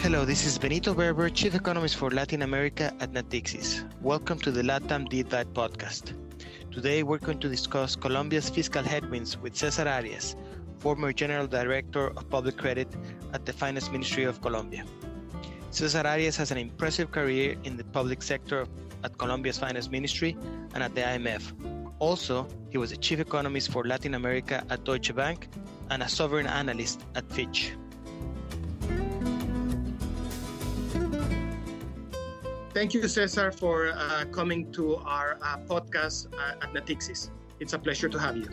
Hello, this is Benito Berber, Chief Economist for Latin America at Natixis. Welcome to the LATAM Deep Dive podcast. Today, we're going to discuss Colombia's fiscal headwinds with Cesar Arias, former General Director of Public Credit at the Finance Ministry of Colombia. Cesar Arias has an impressive career in the public sector at Colombia's Finance Ministry and at the IMF. Also, he was a chief economist for Latin America at Deutsche Bank and a sovereign analyst at Fitch. Thank you, Cesar, for uh, coming to our uh, podcast uh, at Natixis. It's a pleasure to have you.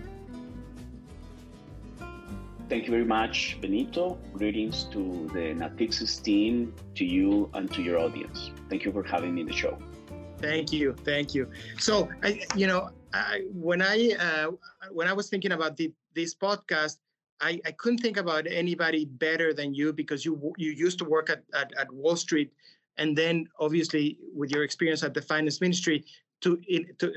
Thank you very much, Benito. Greetings to the Natixis team, to you, and to your audience. Thank you for having me in the show. Thank you, thank you. So, I, you know, I, when I uh, when I was thinking about the, this podcast, I, I couldn't think about anybody better than you because you you used to work at, at, at Wall Street and then obviously with your experience at the finance ministry to in, to,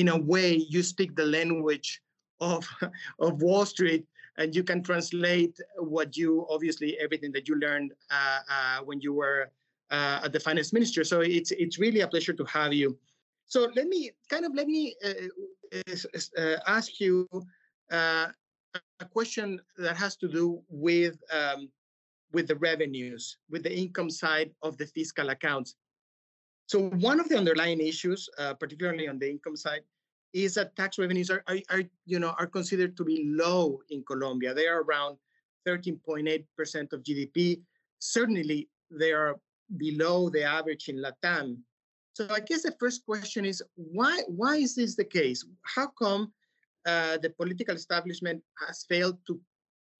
in a way you speak the language of of wall street and you can translate what you obviously everything that you learned uh, uh, when you were uh, at the finance ministry. So it's it's really a pleasure to have you. So let me kind of let me uh, uh, ask you uh, a question that has to do with um, with the revenues, with the income side of the fiscal accounts. So one of the underlying issues, uh, particularly on the income side, is that tax revenues are, are, are, you know are considered to be low in Colombia. They are around 13.8% of GDP. Certainly, they are below the average in Latam. So I guess the first question is why why is this the case? How come uh, the political establishment has failed to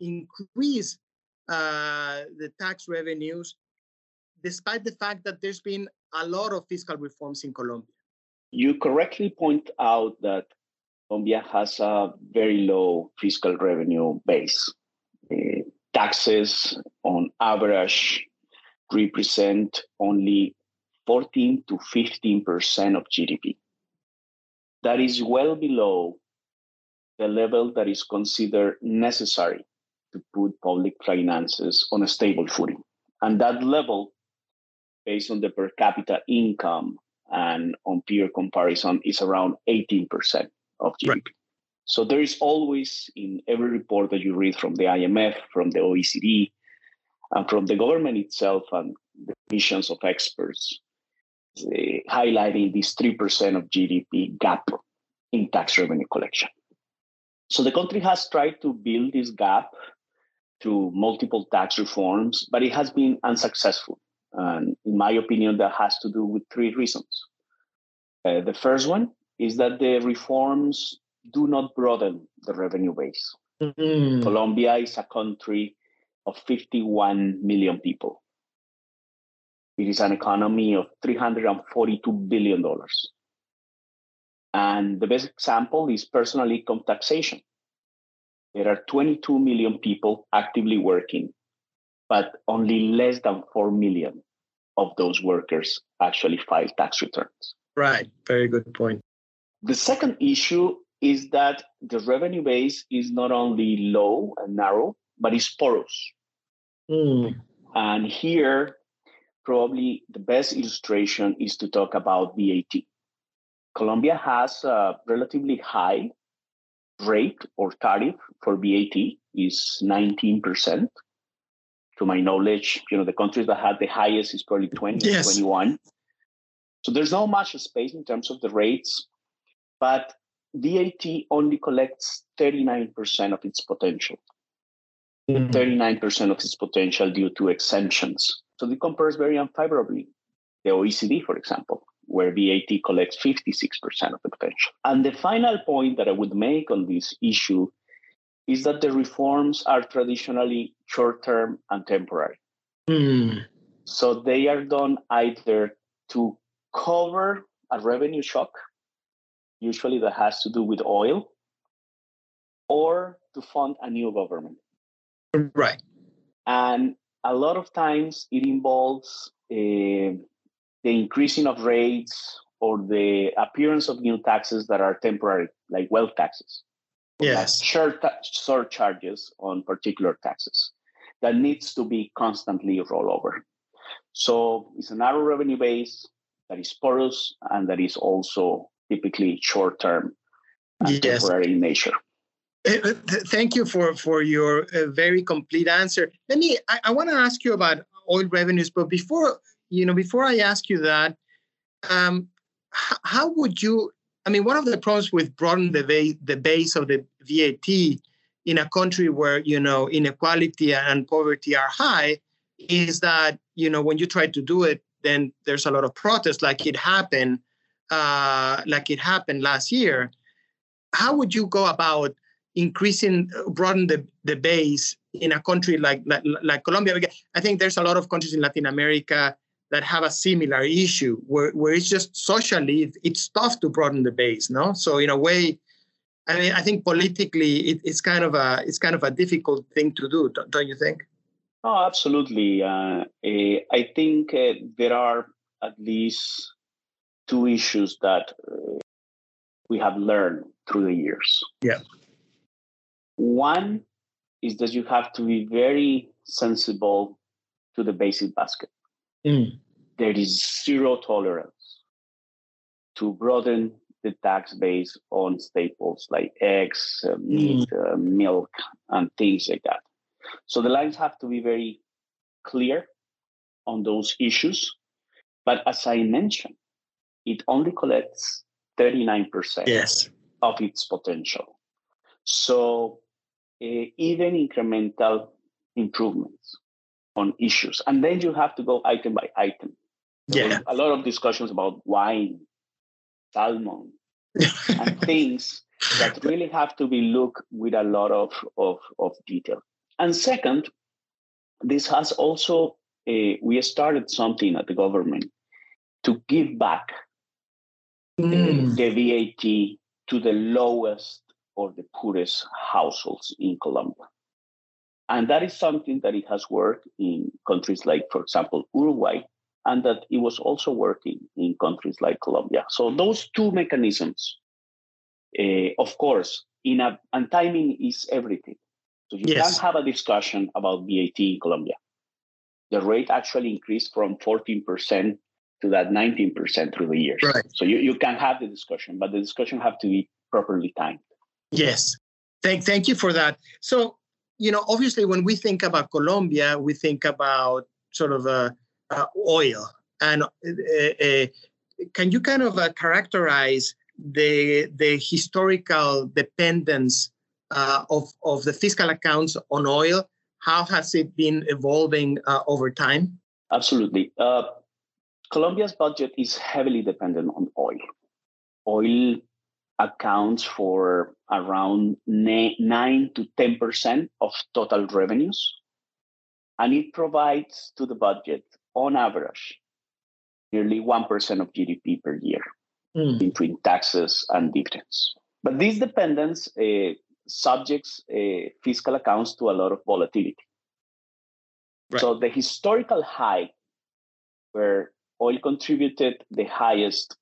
increase uh, the tax revenues, despite the fact that there's been a lot of fiscal reforms in Colombia. You correctly point out that Colombia has a very low fiscal revenue base. Uh, taxes, on average, represent only 14 to 15 percent of GDP. That is well below the level that is considered necessary to put public finances on a stable footing. And that level, based on the per capita income and on peer comparison, is around 18% of GDP. Right. So there is always in every report that you read from the IMF, from the OECD, and from the government itself and the missions of experts, uh, highlighting this 3% of GDP gap in tax revenue collection. So the country has tried to build this gap through multiple tax reforms, but it has been unsuccessful. And in my opinion, that has to do with three reasons. Uh, the first one is that the reforms do not broaden the revenue base. Mm-hmm. Colombia is a country of 51 million people. It is an economy of $342 billion. And the best example is personal income taxation there are 22 million people actively working, but only less than 4 million of those workers actually file tax returns. Right. Very good point. The second issue is that the revenue base is not only low and narrow, but it's porous. Mm. And here, probably the best illustration is to talk about VAT. Colombia has a relatively high rate or tariff for VAT is 19%. To my knowledge, you know, the countries that had the highest is probably 20, yes. 21. So there's not much space in terms of the rates, but VAT only collects 39% of its potential. Mm-hmm. 39% of its potential due to exemptions. So it compares very unfavorably. The OECD, for example, where VAT collects 56% of the potential. And the final point that I would make on this issue is that the reforms are traditionally short term and temporary. Mm. So they are done either to cover a revenue shock, usually that has to do with oil, or to fund a new government. Right. And a lot of times it involves uh, the increasing of rates or the appearance of new taxes that are temporary, like wealth taxes. Yes. Short surcharges on particular taxes that needs to be constantly rolled over. So it's a narrow revenue base that is porous and that is also typically short term and yes. temporary in nature. Uh, thank you for for your uh, very complete answer. Let me. I, I want to ask you about oil revenues, but before you know, before I ask you that, um, h- how would you? I mean, one of the problems with broadening the base, the base of the VAT in a country where you know inequality and poverty are high is that you know when you try to do it, then there's a lot of protest, like it happened, uh, like it happened last year. How would you go about increasing, broaden the, the base in a country like, like, like Colombia. I think there's a lot of countries in Latin America that have a similar issue where, where it's just socially it's tough to broaden the base no? So in a way i mean i think politically it, it's kind of a it's kind of a difficult thing to do don't you think? Oh absolutely. Uh, eh, i think uh, there are at least two issues that uh, we have learned through the years. Yeah. One is that you have to be very sensible to the basic basket. Mm. There is zero tolerance to broaden the tax base on staples like eggs, uh, meat, mm. uh, milk, and things like that. So the lines have to be very clear on those issues. But as I mentioned, it only collects 39% yes. of its potential. So uh, even incremental improvements on issues. And then you have to go item by item. Yeah. A lot of discussions about wine, salmon, and things that really have to be looked with a lot of, of, of detail. And second, this has also, uh, we started something at the government to give back mm. the VAT to the lowest or the poorest households in Colombia. And that is something that it has worked in countries like, for example, Uruguay, and that it was also working in countries like Colombia. So those two mechanisms, uh, of course, in a and timing is everything. So you yes. can have a discussion about VAT in Colombia. The rate actually increased from 14% to that 19% through the years. Right. So you, you can have the discussion, but the discussion have to be properly timed. Yes. Thank, thank you for that. So, you know, obviously, when we think about Colombia, we think about sort of uh, uh, oil. And uh, uh can you kind of uh, characterize the the historical dependence uh, of of the fiscal accounts on oil? How has it been evolving over time? Absolutely. Colombia's budget is heavily dependent on oil. Oil accounts for around 9 to 10% of total revenues. And it provides to the budget, on average, nearly 1% of GDP per year mm. between taxes and dividends. But this dependence uh, subjects uh, fiscal accounts to a lot of volatility. Right. So the historical high, where oil contributed the highest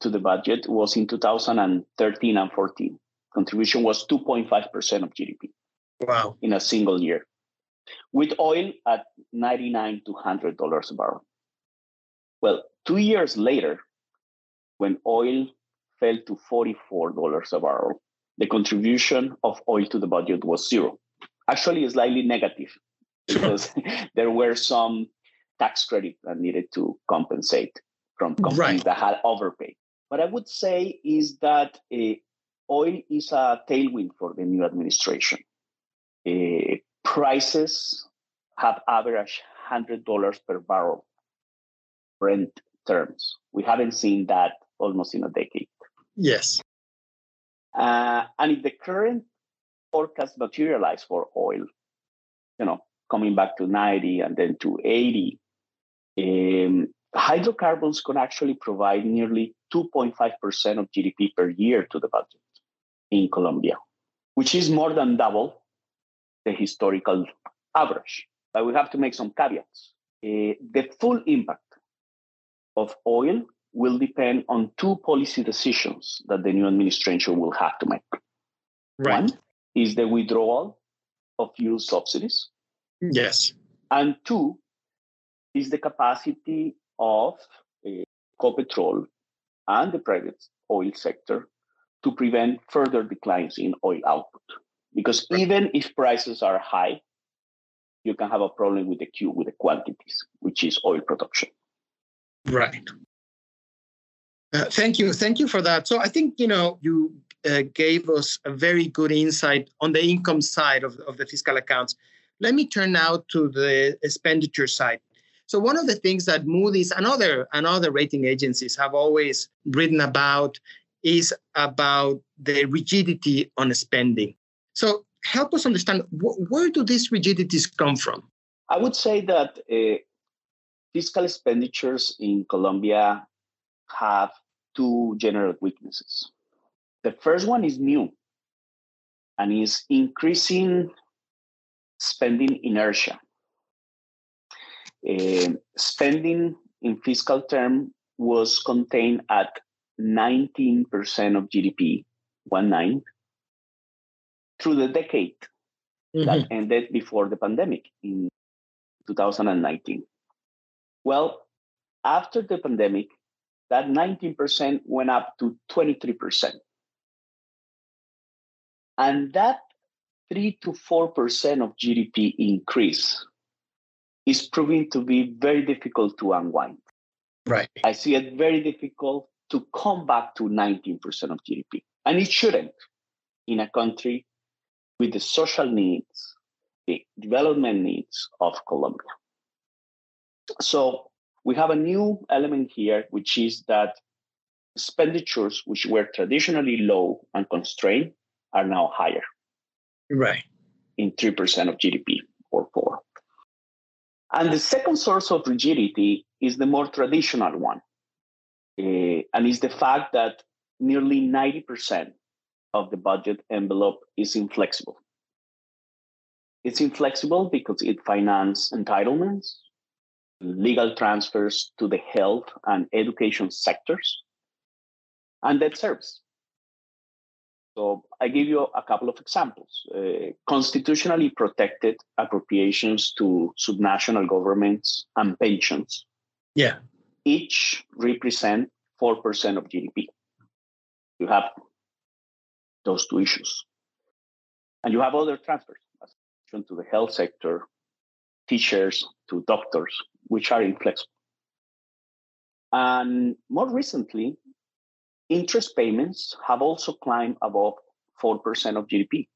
to the budget was in 2013 and 14. Contribution was 2.5% of GDP. Wow. In a single year. With oil at 99 to $100 a barrel. Well, two years later, when oil fell to $44 a barrel, the contribution of oil to the budget was zero. Actually, slightly negative because there were some tax credit that needed to compensate from companies right. that had overpaid. What I would say is that uh, oil is a tailwind for the new administration. Uh, prices have averaged $100 per barrel Brent terms. We haven't seen that almost in a decade. Yes. Uh, and if the current forecast materialize for oil, you know, coming back to 90 and then to 80, um, hydrocarbons can actually provide nearly 2.5% of GDP per year to the budget in Colombia, which is more than double the historical average. But we have to make some caveats. Uh, the full impact of oil will depend on two policy decisions that the new administration will have to make. Right. One is the withdrawal of fuel subsidies. Yes. And two is the capacity of uh, Ecopetrol and the private oil sector to prevent further declines in oil output. Because right. even if prices are high, you can have a problem with the Q, with the quantities, which is oil production. Right. Uh, thank you. Thank you for that. So I think, you know, you uh, gave us a very good insight on the income side of, of the fiscal accounts. Let me turn now to the expenditure side. So one of the things that Moody's and other and other rating agencies have always written about is about the rigidity on spending. So help us understand wh- where do these rigidities come from? I would say that uh, fiscal expenditures in Colombia have two general weaknesses. The first one is new and is increasing spending inertia. Uh, spending in fiscal term was contained at 19% of GDP, one nine, through the decade mm-hmm. that ended before the pandemic in 2019. Well, after the pandemic, that 19% went up to 23%. And that 3 to 4% of GDP increase is proving to be very difficult to unwind. Right. I see it very difficult to come back to 19% of GDP. And it shouldn't in a country with the social needs, the development needs of Colombia. So we have a new element here, which is that expenditures, which were traditionally low and constrained, are now higher. Right. In 3% of GDP or 4. And the second source of rigidity is the more traditional one. Uh, and is the fact that nearly 90% of the budget envelope is inflexible. It's inflexible because it finances entitlements, legal transfers to the health and education sectors, and debt service. So I give you a couple of examples. Uh, constitutionally protected appropriations to subnational governments and pensions. Yeah. Each represent 4% of GDP. You have those two issues. And you have other transfers to the health sector, teachers to doctors, which are inflexible. And more recently, interest payments have also climbed above 4% of GDP.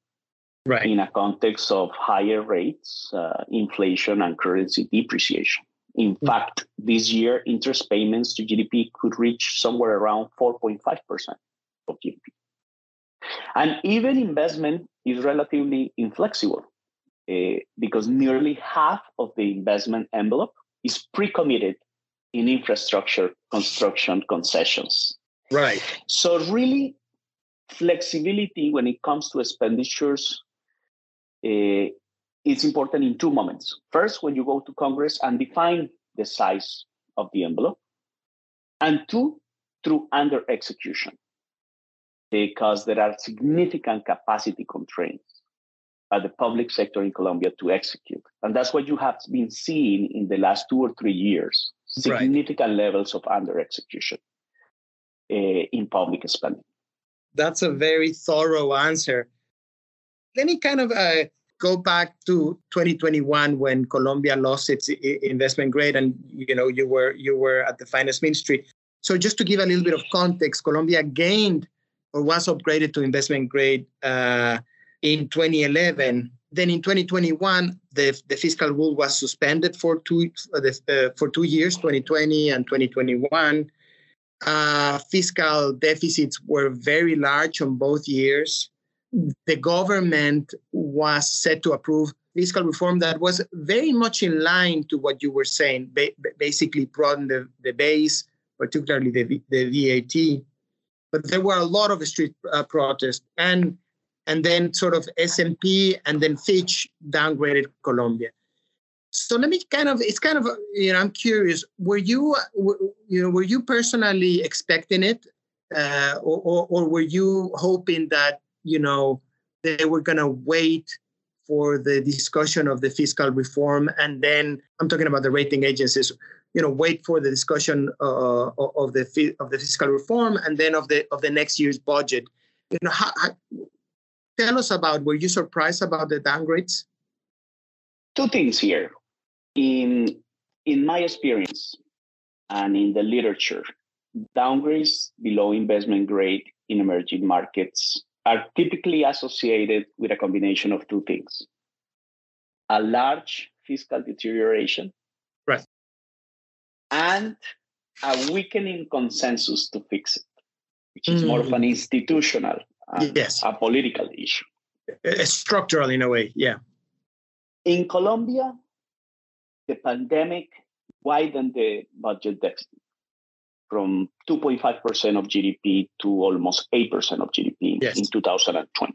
Right. In a context of higher rates, uh, inflation, and currency depreciation. In mm-hmm. fact, this year, interest payments to GDP could reach somewhere around 4.5% of GDP. And even investment is relatively inflexible uh, because nearly half of the investment envelope is pre committed in infrastructure construction concessions. Right. So, really, flexibility when it comes to expenditures uh, is important in two moments. First, when you go to Congress and define the size of the envelope, and two, through under execution because there are significant capacity constraints at the public sector in Colombia to execute. And that's what you have been seeing in the last two or three years significant right. levels of under execution uh, in public spending. That's a very thorough answer. Let me kind of uh, go back to 2021 when Colombia lost its investment grade, and you know you were you were at the finance ministry. So just to give a little bit of context, Colombia gained or was upgraded to investment grade uh, in 2011. Then in 2021, the, the fiscal rule was suspended for two uh, uh for two years, 2020 and 2021. Uh, fiscal deficits were very large on both years. The government was set to approve fiscal reform that was very much in line to what you were saying, ba- basically broaden the, the base, particularly the, the VAT but there were a lot of street uh, protests and and then sort of S&P and then Fitch downgraded Colombia. So let me kind of it's kind of you know I'm curious were you you know were you personally expecting it uh, or, or, or were you hoping that you know they were going to wait for the discussion of the fiscal reform, and then I'm talking about the rating agencies. You know, wait for the discussion uh, of the of the fiscal reform, and then of the of the next year's budget. You know, how, how, tell us about. Were you surprised about the downgrades? Two things here. In in my experience, and in the literature, downgrades below investment grade in emerging markets are typically associated with a combination of two things a large fiscal deterioration right. and a weakening consensus to fix it, which is mm. more of an mm. institutional, yes. a political issue. A structural in a way, yeah. In Colombia, the pandemic widened the budget deficit from 2.5% of GDP to almost 8% of GDP yes. in 2020.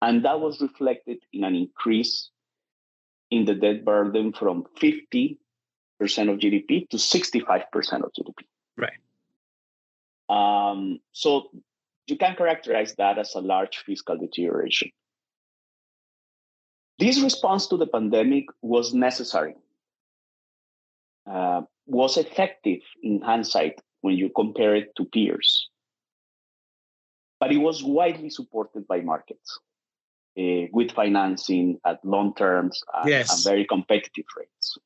And that was reflected in an increase in the debt burden from 50% of GDP to 65% of GDP. Right. Um, so you can characterize that as a large fiscal deterioration. This response to the pandemic was necessary uh, was effective in hindsight when you compare it to peers. But it was widely supported by markets uh, with financing at long terms and, yes. and very competitive rates.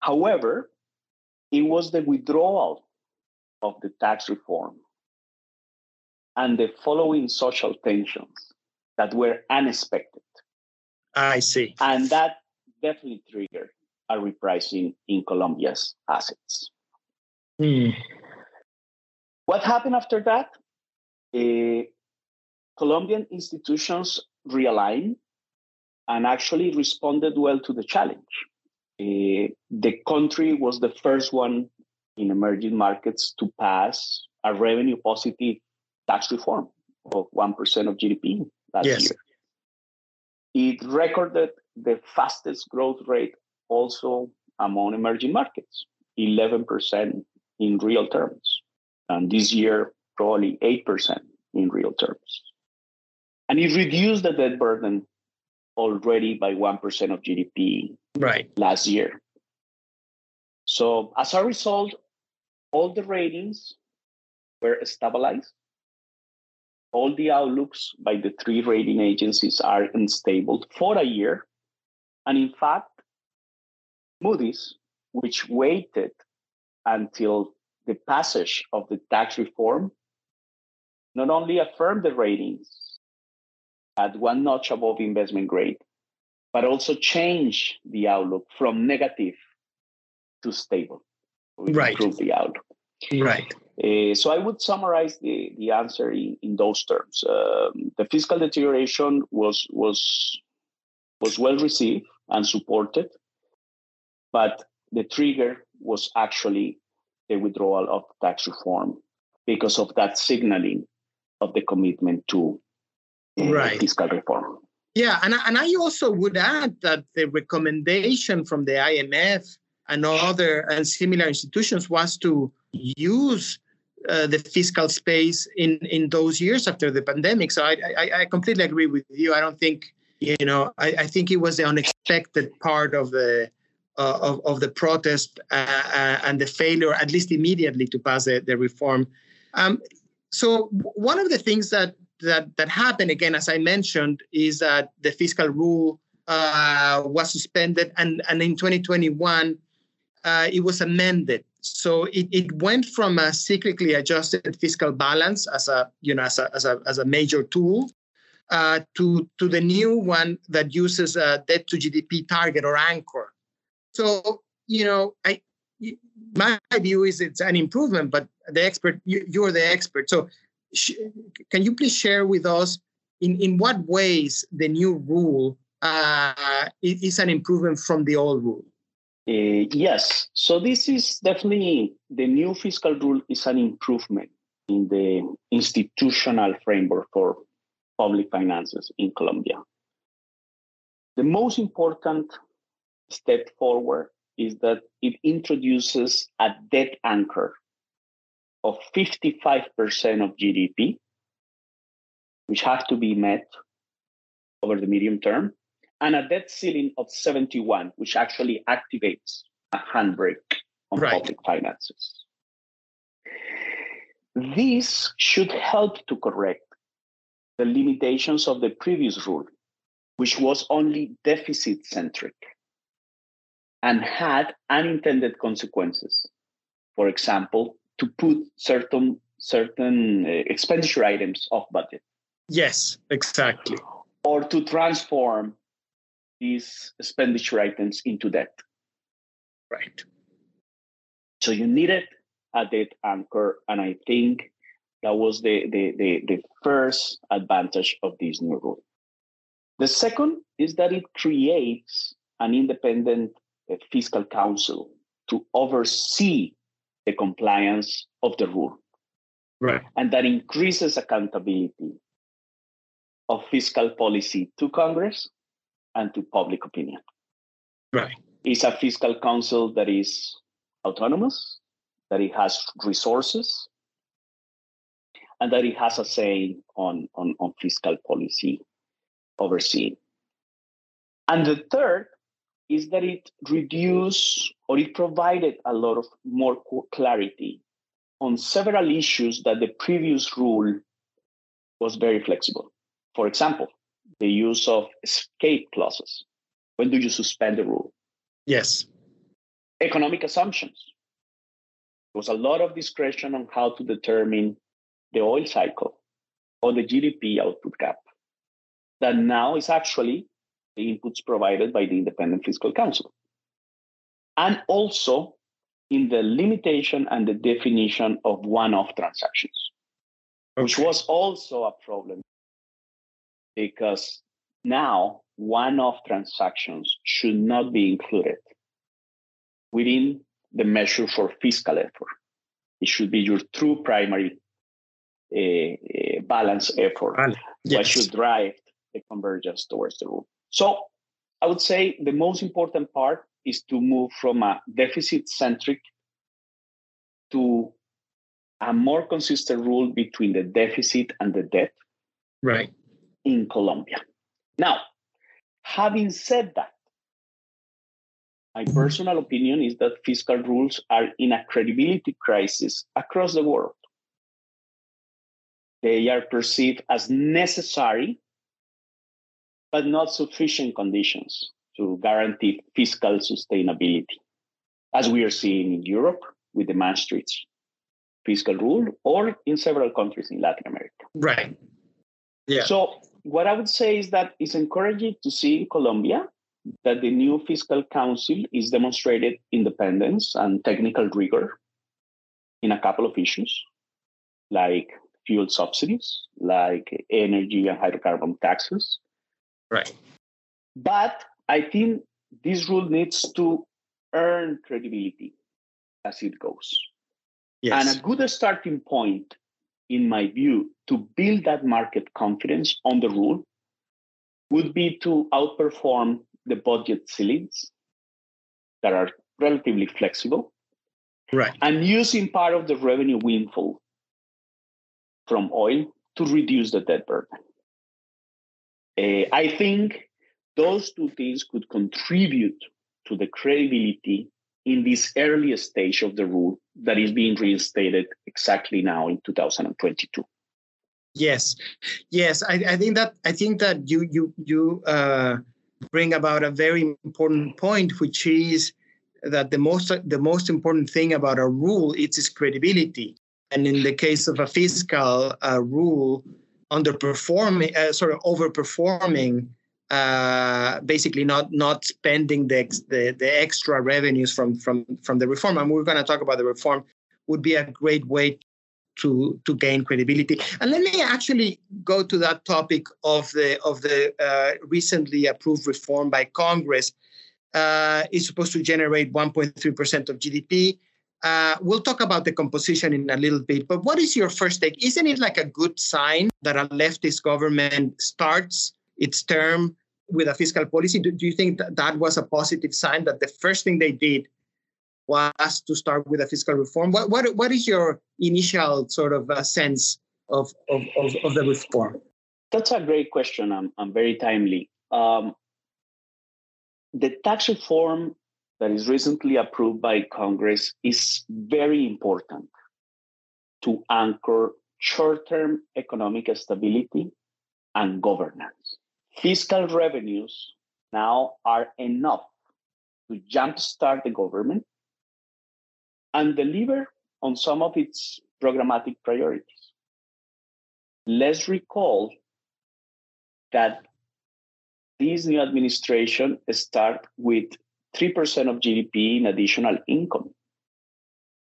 However, it was the withdrawal of the tax reform and the following social tensions that were unexpected. I see. And that definitely triggered a repricing in Colombia's assets. Mm. What happened after that? Uh, Colombian institutions realigned and actually responded well to the challenge. Uh, the country was the first one in emerging markets to pass a revenue positive tax reform of 1% of GDP last yes. year. It recorded the fastest growth rate also among emerging markets, 11% in real terms. And this year, probably 8% in real terms. And it reduced the debt burden already by 1% of GDP right. last year. So, as a result, all the ratings were stabilized. All the outlooks by the three rating agencies are unstable for a year. And in fact, Moody's, which waited until the passage of the tax reform, not only affirmed the ratings at one notch above investment grade, but also changed the outlook from negative to stable. Right. Improve the outlook. Right. Uh, so I would summarize the, the answer in, in those terms. Um, the fiscal deterioration was was was well received and supported but the trigger was actually the withdrawal of tax reform because of that signaling of the commitment to uh, right. fiscal reform. Yeah, and, and I also would add that the recommendation from the IMF and other and similar institutions was to use uh, the fiscal space in in those years after the pandemic. So I, I, I completely agree with you. I don't think you know I, I think it was the unexpected part of the uh, of, of the protest uh, uh, and the failure, at least immediately, to pass the, the reform. Um, so one of the things that that that happened again, as I mentioned, is that the fiscal rule uh, was suspended, and and in 2021 uh, it was amended. So it, it went from a cyclically adjusted fiscal balance as a you know as a as a, as a major tool uh, to to the new one that uses a debt to GDP target or anchor. So, you know, I my view is it's an improvement, but the expert, you, are the expert. So, sh- can you please share with us in, in what ways the new rule uh, is an improvement from the old rule? Uh, yes. So, this is definitely the new fiscal rule is an improvement in the institutional framework for public finances in Colombia. The most important step forward is that it introduces a debt anchor of 55% of GDP, which have to be met over the medium term, and a debt ceiling of 71, which actually activates a handbrake on right. public finances. This should help to correct the limitations of the previous rule, which was only deficit centric and had unintended consequences. For example, to put certain certain uh, expenditure items off budget. Yes, exactly. Or to transform these expenditure items into debt. Right. So you needed a debt anchor, and I think that was the, the, the, the first advantage of this new rule. The second is that it creates an independent fiscal council to oversee the compliance of the rule. Right. And that increases accountability of fiscal policy to Congress and to public opinion. Right. It's a fiscal council that is autonomous, that it has resources, and that it has a say on, on, on fiscal policy overseeing. And the third is that it reduced or it provided a lot of more clarity on several issues that the previous rule was very flexible. For example, the use of escape clauses. When do you suspend the rule? Yes. Economic assumptions. There was a lot of discretion on how to determine the oil cycle or the GDP output gap. That now is actually the inputs provided by the Independent Fiscal Council. And also in the limitation and the definition of one off transactions, okay. which was also a problem because now one off transactions should not be included within the measure for fiscal effort. It should be your true primary uh, balance effort, yes. should drive the convergence towards the rule. So I would say the most important part is to move from a deficit centric to a more consistent rule between the deficit and the debt. Right. In Colombia. Now, having said that, my personal opinion is that fiscal rules are in a credibility crisis across the world. They are perceived as necessary, but not sufficient conditions to guarantee fiscal sustainability, as we are seeing in Europe with the Maastricht fiscal rule or in several countries in Latin America. Right. Yeah. So, what I would say is that it's encouraging to see in Colombia that the new fiscal council is demonstrated independence and technical rigor in a couple of issues like fuel subsidies, like energy and hydrocarbon taxes. Right. But I think this rule needs to earn credibility as it goes. Yes. And a good starting point, in my view, to build that market confidence on the rule would be to outperform the budget ceilings that are relatively flexible. Right. And using part of the revenue windfall from oil to reduce the debt burden. Uh, I think those two things could contribute to the credibility in this earliest stage of the rule that is being reinstated exactly now in 2022 yes. Yes i, I think that i think that you you you uh, bring about a very important point which is that the most the most important thing about a rule is its credibility. And in the case of a fiscal uh, rule underperforming uh, sort of overperforming uh, basically not not spending the, the, the extra revenues from from from the reform. And we're going to talk about the reform. Would be a great way to to gain credibility. And let me actually go to that topic of the of the uh, recently approved reform by congress. Uh, is supposed to generate 1.3% of gdp uh, we'll talk about the composition in a little bit, but what is your first take? Isn't it like a good sign that a leftist government starts its term with a fiscal policy. Do, do you think that that was a positive sign that the first thing they did was to start with a fiscal reform? What what, what is your initial sort of uh, sense of, of, of, of the reform? That's a great question I'm, I'm very timely. Um, the tax reform that is recently approved by Congress is very important to anchor short term economic stability and governance. Fiscal revenues now are enough to jumpstart the government and deliver on some of its programmatic priorities. Let's recall that this new administration start with 3% of GDP in additional income.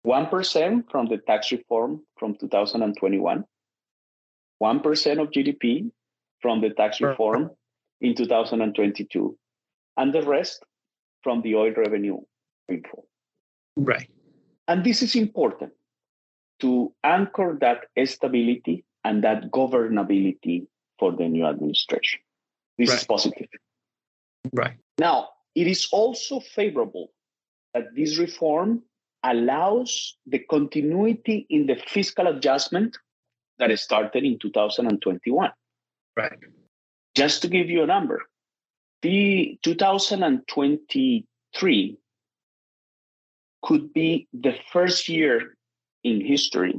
1% from the tax reform from 2021, 1% of GDP from the tax reform in 2022, and the rest from the oil revenue windfall. Right. And this is important to anchor that stability and that governability for the new administration. This right. is positive. Right. Now, it is also favorable that this reform allows the continuity in the fiscal adjustment that started in 2021. Right. Just to give you a number, the 2023 could be the first year in history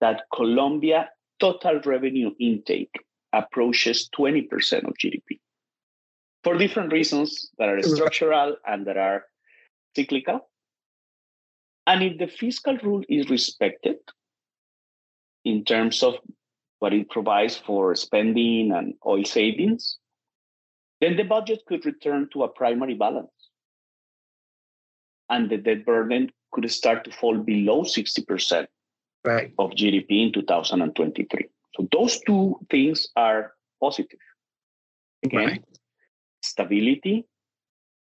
that Colombia total revenue intake approaches 20% of GDP for different reasons that are structural and that are cyclical. And if the fiscal rule is respected in terms of what it provides for spending and oil savings, then the budget could return to a primary balance. And the debt burden could start to fall below 60% right. of GDP in 2023. So those two things are positive. Again, right. Stability,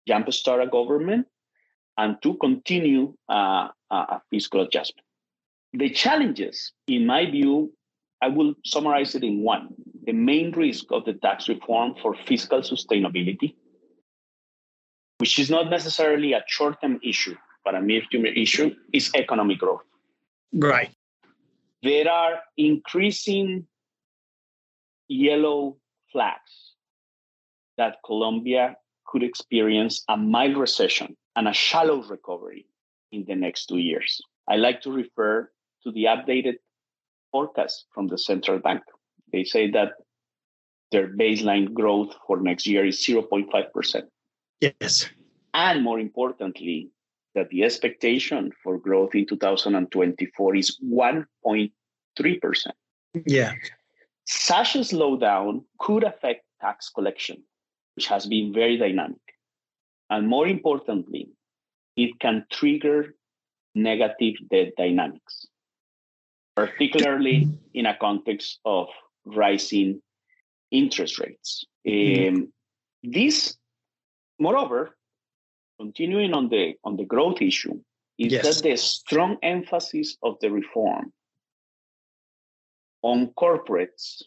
jumpstart a government, and to continue uh, a fiscal adjustment. The challenges, in my view, I will summarize it in one. The main risk of the tax reform for fiscal sustainability, which is not necessarily a short term issue, but a mid term issue, is economic growth. Right. There are increasing yellow flags that Colombia could experience a mild recession and a shallow recovery in the next two years. I like to refer to the updated forecast from the central bank. They say that their baseline growth for next year is 0.5%. Yes. And more importantly, that the expectation for growth in 2024 is 1.3%. Yeah. Such a slowdown could affect tax collection, which has been very dynamic. And more importantly, it can trigger negative debt dynamics, particularly in a context of rising interest rates. Mm-hmm. Um, this, moreover, continuing on the on the growth issue, is yes. that the strong emphasis of the reform on corporates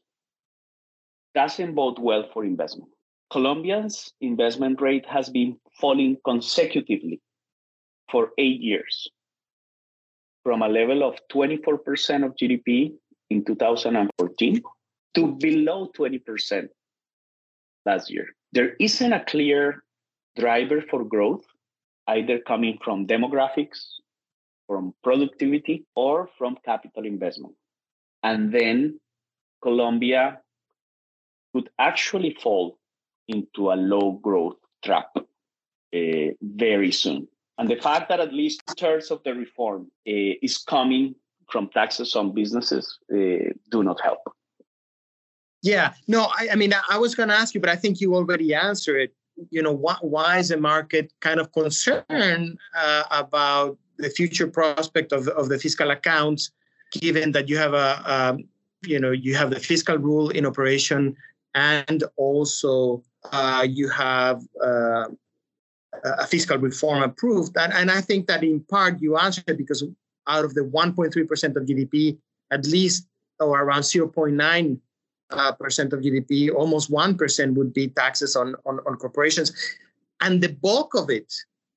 doesn't bode well for investment. Colombia's investment rate has been falling consecutively for eight years from a level of 24% of GDP in 2014 to below 20% last year. There isn't a clear driver for growth, either coming from demographics, from productivity, or from capital investment. And then Colombia could actually fall into a low growth trap uh, very soon. And the fact that at least two thirds of the reform uh, is coming from taxes on businesses uh, do not help. Yeah, no, I, I mean, I, was going to ask you, but I think you already answered it. You know, why, why is the market kind of concerned uh, about the future prospect of, of the fiscal accounts, given that you have a, a you know, you have the fiscal rule in operation, and also uh, you have uh, a fiscal reform approved. And, and I think that in part you answered because out of the 1.3% of GDP, at least or around 0.9 uh, percent of GDP, almost 1% would be taxes on, on, on corporations. And the bulk of it,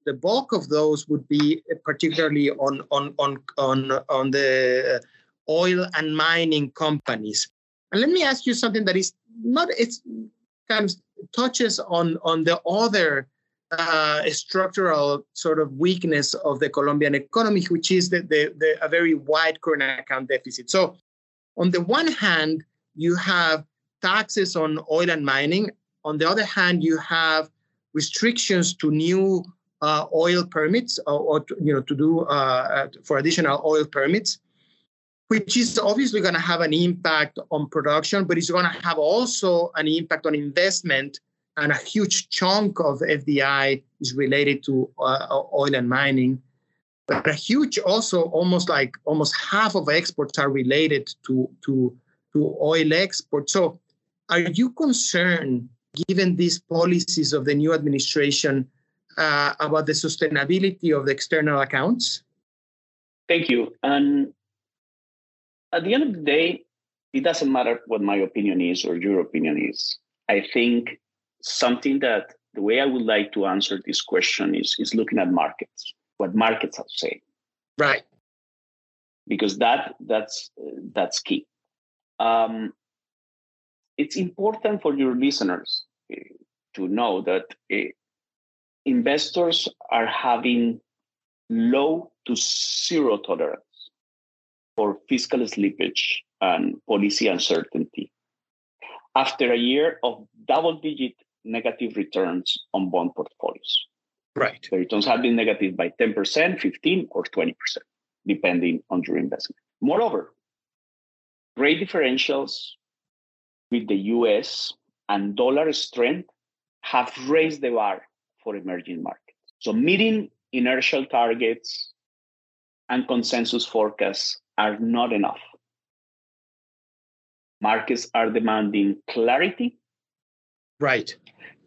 the bulk of those would be particularly on, on, on, on, on the oil and mining companies. And let me ask you something that is not it's kind of touches on on the other uh, structural sort of weakness of the Colombian economy, which is the, the, the, a very wide current account deficit. So, on the one hand, you have taxes on oil and mining. On the other hand, you have restrictions to new uh, oil permits or, or to, you know to do uh, uh for additional oil permits which is obviously going to have an impact on production, but it's going to have also an impact on investment. And a huge chunk of FDI is related to uh, oil and mining. But a huge, also almost like almost half of exports are related to, to, to oil exports. So, are you concerned, given these policies of the new administration, uh, about the sustainability of the external accounts? Thank you. And at the end of the day, it doesn't matter what my opinion is or your opinion is. I think something that the way I would like to answer this question is is looking at markets, what markets are saying. Right. Because that that's that's key. Um, it's important for your listeners uh, to know that uh, investors are having low to zero tolerance for fiscal slippage and policy uncertainty after a year of double digit negative returns on bond portfolios. Right. The returns have been negative by 10%, 15 or 20%, depending on your investment. Moreover, rate differentials with the US and dollar strength have raised the bar for emerging markets. So meeting inertial targets and consensus forecasts are not enough. Markets are demanding clarity, right,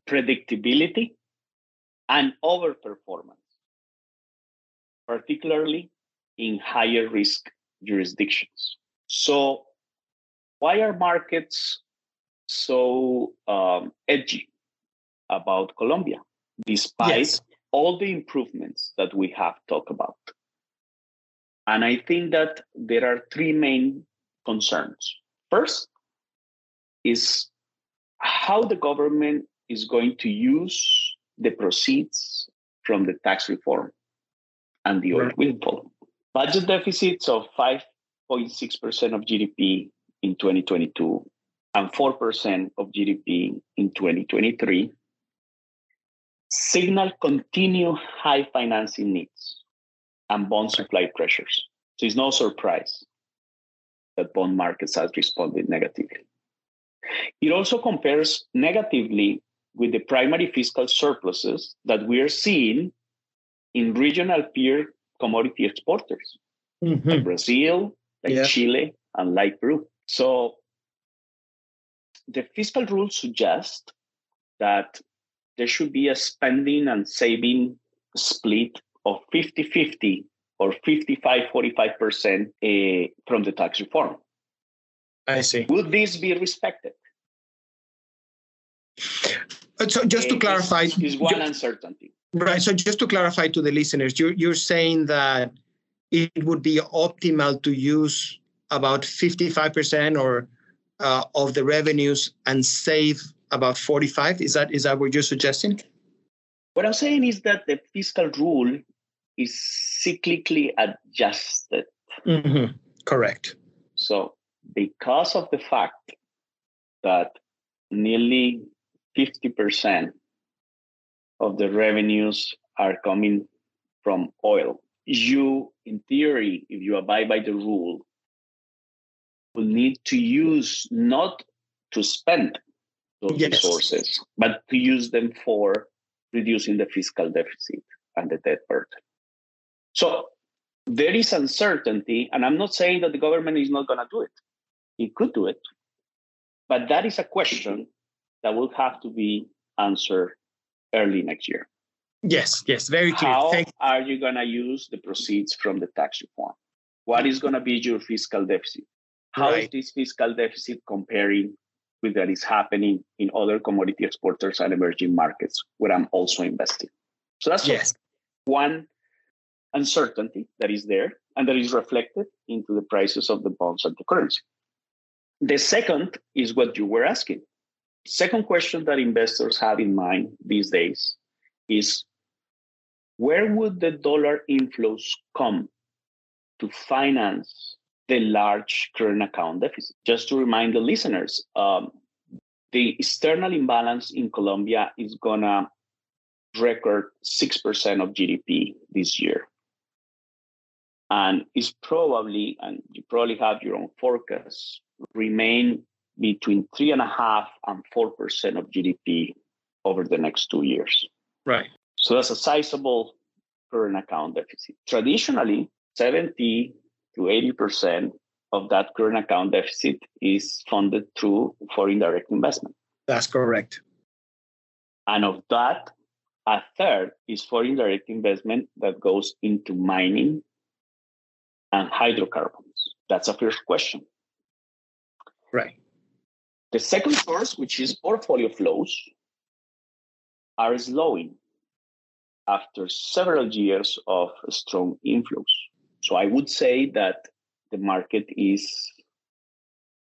predictability, and overperformance, particularly in higher risk jurisdictions. So, why are markets so um, edgy about Colombia, despite yes. all the improvements that we have talked about? And I think that there are three main concerns. First is how the government is going to use the proceeds from the tax reform and the oil windfall. Budget deficits of 5.6% of GDP in 2022 and 4% of GDP in 2023 signal continued high financing needs and bond supply pressures. So it's no surprise that bond markets have responded negatively. It also compares negatively with the primary fiscal surpluses that we are seeing in regional peer commodity exporters, mm-hmm. like Brazil, like yeah. Chile, and like Peru. So the fiscal rules suggest that there should be a spending and saving split of 50 50 or 55 45% uh, from the tax reform. I see. Would this be respected? Uh, so just to clarify, is, is one uncertainty. Right. So just to clarify to the listeners, you're, you're saying that it would be optimal to use about 55% or uh, of the revenues and save about 45. Is that is that what you're suggesting? What I'm saying is that the fiscal rule is cyclically adjusted. Mm-hmm. Correct. So, because of the fact that nearly 50% of the revenues are coming from oil, you, in theory, if you abide by the rule, will need to use not to spend those yes. resources, but to use them for reducing the fiscal deficit and the debt burden. So there is uncertainty, and I'm not saying that the government is not going to do it. It could do it, but that is a question that will have to be answered early next year. Yes, yes, very clear. How Thank- are you going to use the proceeds from the tax reform? What is going to be your fiscal deficit? How right. is this fiscal deficit comparing with that is happening in other commodity exporters and emerging markets where I'm also investing? So that's yes. one uncertainty that is there and that is reflected into the prices of the bonds and the currency. The second is what you were asking. second question that investors have in mind these days is where would the dollar inflows come to finance the large current account deficit? Just to remind the listeners, um, the external imbalance in Colombia is going to record 6% of GDP this year. And is probably, and you probably have your own forecast, remain between three and a half and four percent of GDP over the next two years. Right. So that's a sizable current account deficit. Traditionally, 70 to 80 percent of that current account deficit is funded through foreign direct investment. That's correct. And of that, a third is foreign direct investment that goes into mining and hydrocarbons. That's a first question. Right. The second source, which is portfolio flows, are slowing after several years of strong inflows. So I would say that the market is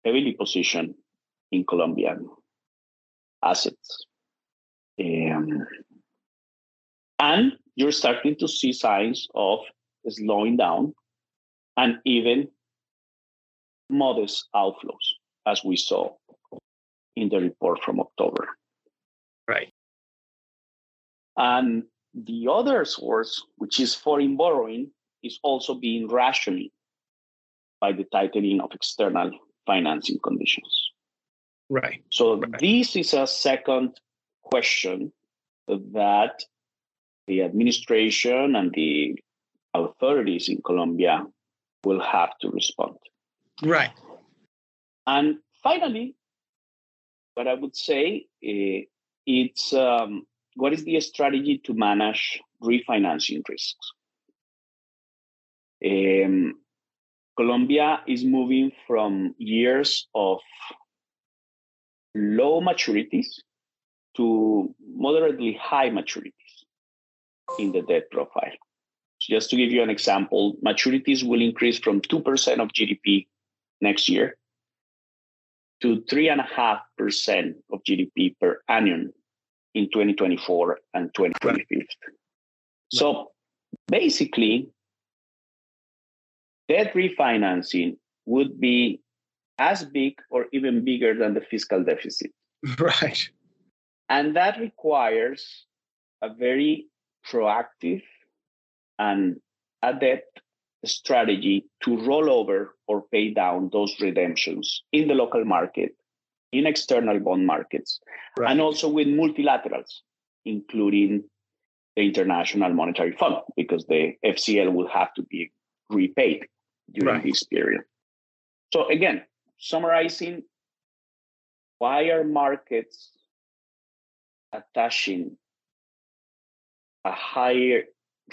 heavily positioned in Colombian assets. Um, and you're starting to see signs of slowing down and even modest outflows, as we saw in the report from October. Right. And the other source, which is foreign borrowing, is also being rationed by the tightening of external financing conditions. Right. So right. this is a second question that the administration and the authorities in Colombia will have to respond. Right. And finally, what I would say uh, it's um, what is the strategy to manage refinancing risks? Um, Colombia is moving from years of low maturities to moderately high maturities in the debt profile. So just to give you an example, maturities will increase from 2% of GDP next year to 3.5% of GDP per annum in 2024 and 2025. So basically, debt refinancing would be as big or even bigger than the fiscal deficit. Right. And that requires a very proactive and adept strategy to roll over or pay down those redemptions in the local market, in external bond markets, right. and also with multilaterals, including the International Monetary Fund, because the FCL will have to be repaid during right. this period. So, again, summarizing, why are markets attaching a higher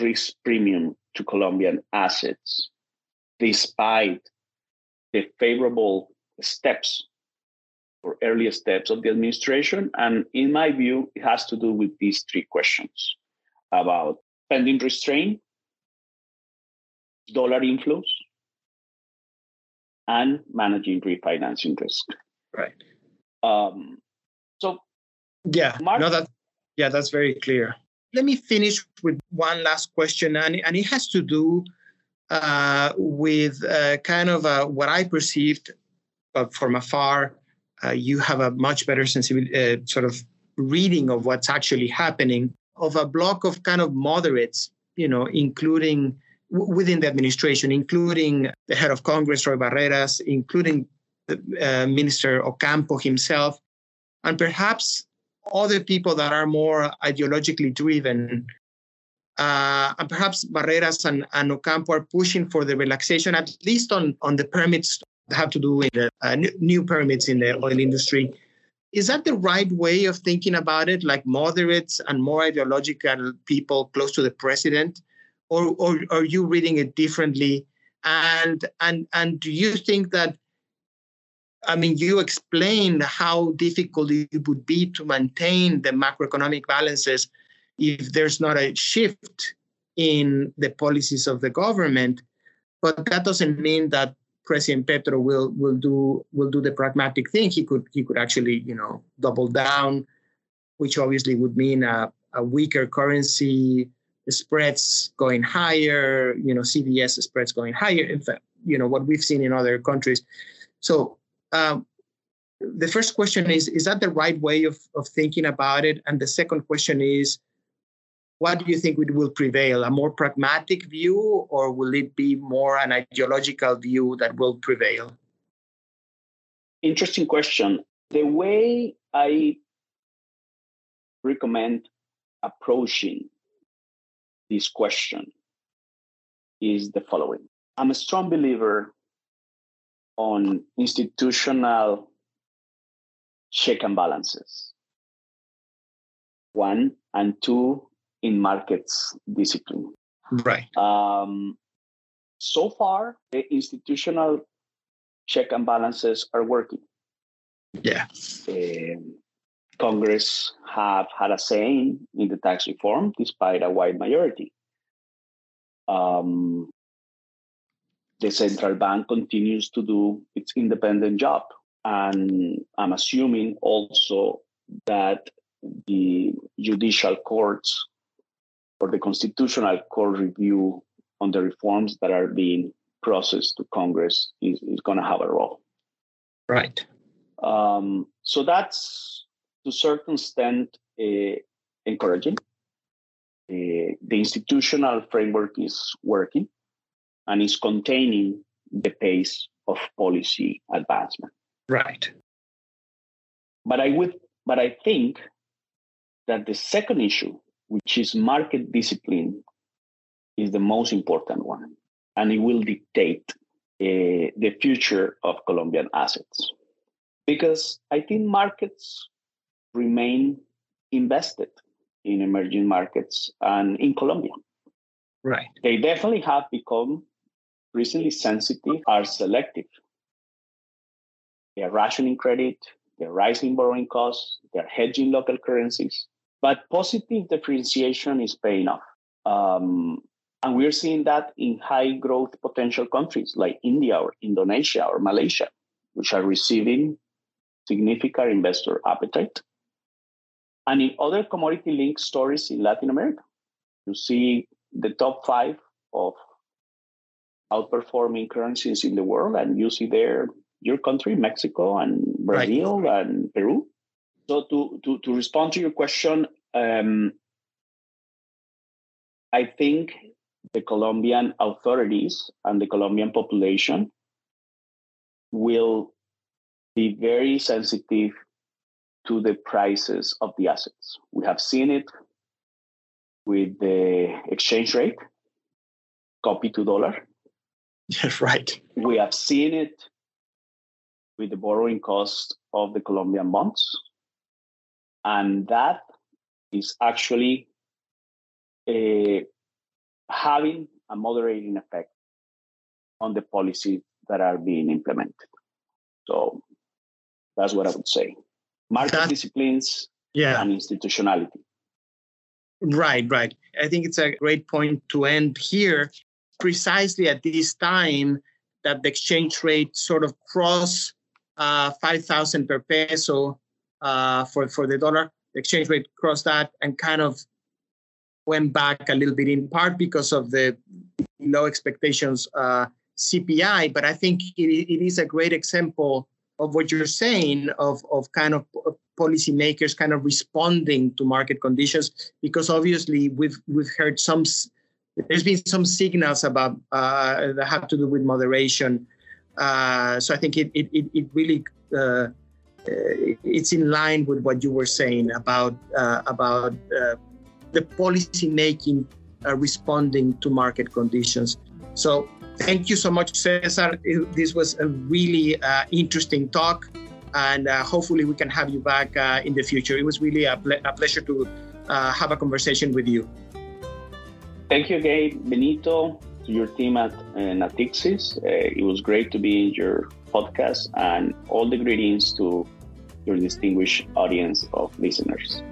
risk premium to Colombian assets, despite the favorable steps or early steps of the administration. And in my view, it has to do with these three questions about spending restraint, dollar inflows, and managing refinancing risk. Right. Um, so, yeah, Mark, no, that yeah, that's very clear. Let me finish with one last question, and, and it has to do uh, with uh, kind of uh, what I perceived from afar. Uh, you have a much better sensibility, uh, sort of reading of what's actually happening of a block of kind of moderates, you know, including within the administration, including the head of Congress, Roy Barreras, including the, uh, Minister Ocampo himself, and perhaps other people that are more ideologically driven. Uh, and perhaps Barreras and, and Ocampo are pushing for the relaxation, at least on, on the permits that have to do with the uh, new permits in the oil industry. Is that the right way of thinking about it, like moderates and more ideological people close to the president? Or, or, are you reading it differently? And, and, and do you think that I mean, you explained how difficult it would be to maintain the macroeconomic balances if there's not a shift in the policies of the government. But that doesn't mean that President Petro will will do will do the pragmatic thing. He could he could actually you know double down, which obviously would mean a, a weaker currency, spreads going higher, you know CDS spreads going higher. In fact, you know what we've seen in other countries. So um, the first question is is that the right way of, of thinking about it and the second question is what do you think will prevail a more pragmatic view or will it be more an ideological view that will prevail interesting question the way i recommend approaching this question is the following i'm a strong believer on institutional check and balances. One and two in markets discipline. Right. Um, so far, the institutional check and balances are working. Yeah. Um, Congress have had a say in the tax reform despite a wide majority. Um, the central bank continues to do its independent job. And I'm assuming also that the judicial courts or the constitutional court review on the reforms that are being processed to Congress is, is going to have a role. Right. Um, so that's to a certain extent uh, encouraging. Uh, the institutional framework is working and is containing the pace of policy advancement. Right. But I would, but I think that the second issue, which is market discipline, is the most important one, and it will dictate uh, the future of Colombian assets. Because I think markets remain invested in emerging markets and in Colombia. Right. They definitely have become recently sensitive, are selective they're rationing credit, they're rising borrowing costs, they're hedging local currencies. But positive differentiation is paying off. Um, and we're seeing that in high growth potential countries like India or Indonesia or Malaysia, which are receiving significant investor appetite. And in other commodity linked stories in Latin America, you see the top five of outperforming currencies in the world, and you see there your country, Mexico and Brazil right. and Peru. So to, to, to respond to your question, um, I think the Colombian authorities and the Colombian population will be very sensitive to the prices of the assets. We have seen it with the exchange rate, copy to dollar. Right. We have seen it with the borrowing cost of the Colombian bonds. And that is actually uh, having a moderating effect on the policies that are being implemented. So that's what I would say. Market that, disciplines yeah. and institutionality. Right, right. I think it's a great point to end here. Precisely at this time that the exchange rate sort of crossed uh, 5,000 per peso uh, for, for the dollar. The exchange rate crossed that and kind of went back a little bit in part because of the low expectations uh, CPI. But I think it, it is a great example of what you're saying of, of kind of policymakers kind of responding to market conditions because obviously we've we've heard some there's been some signals about uh, that have to do with moderation uh, so I think it it it, really uh, uh, it's in line with what you were saying about uh, about uh, the policy making responding to market conditions. So thank you so much, Cesar. This was a really interesting talk, and hopefully we can have you back in the future. It was really a, ple- a pleasure to have a conversation with you. Thank you again, Benito to your team at uh, Natixis. Uh, it was great to be in your podcast and all the greetings to your distinguished audience of listeners.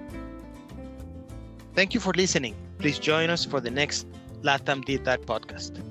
Thank you for listening. Please join us for the next LATAM Did That podcast.